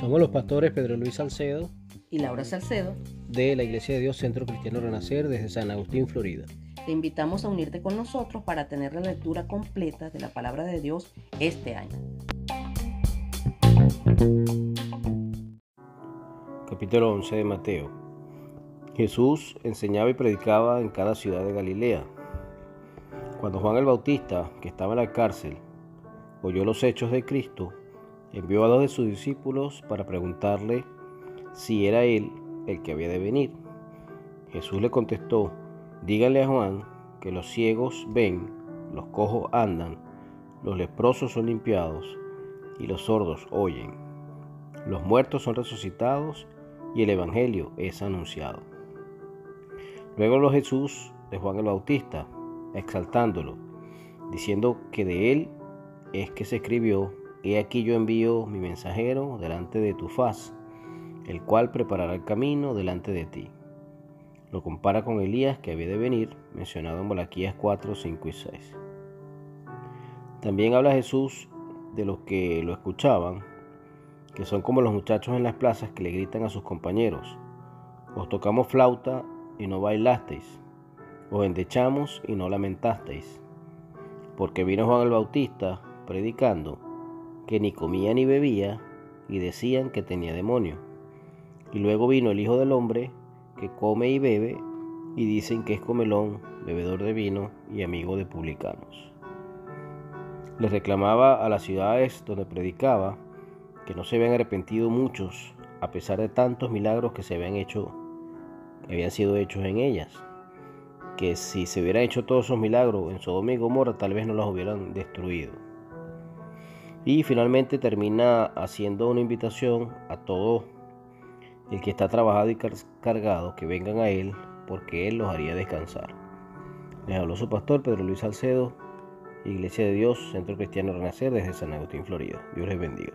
Somos los pastores Pedro Luis Salcedo y Laura Salcedo de la Iglesia de Dios Centro Cristiano Renacer desde San Agustín, Florida. Te invitamos a unirte con nosotros para tener la lectura completa de la palabra de Dios este año. Capítulo 11 de Mateo. Jesús enseñaba y predicaba en cada ciudad de Galilea. Cuando Juan el Bautista, que estaba en la cárcel, oyó los hechos de Cristo, envió a dos de sus discípulos para preguntarle si era él el que había de venir. Jesús le contestó, díganle a Juan que los ciegos ven, los cojos andan, los leprosos son limpiados y los sordos oyen. Los muertos son resucitados y el Evangelio es anunciado. Luego los Jesús de Juan el Bautista, exaltándolo, diciendo que de él es que se escribió, He aquí yo envío mi mensajero delante de tu faz, el cual preparará el camino delante de ti. Lo compara con Elías que había de venir, mencionado en Malaquías 4, 5 y 6. También habla Jesús de los que lo escuchaban, que son como los muchachos en las plazas que le gritan a sus compañeros, os tocamos flauta y no bailasteis, os endechamos y no lamentasteis, porque vino Juan el Bautista predicando que ni comía ni bebía y decían que tenía demonio. Y luego vino el Hijo del Hombre que come y bebe y dicen que es comelón, bebedor de vino y amigo de publicanos. Les reclamaba a las ciudades donde predicaba que no se habían arrepentido muchos a pesar de tantos milagros que se habían hecho habían sido hechos en ellas que si se hubieran hecho todos esos milagros en Sodoma y Gomorra tal vez no los hubieran destruido y finalmente termina haciendo una invitación a todo el que está trabajado y cargado que vengan a él porque él los haría descansar. Les habló su pastor Pedro Luis Salcedo Iglesia de Dios Centro Cristiano Renacer desde San Agustín Florida. Dios les bendiga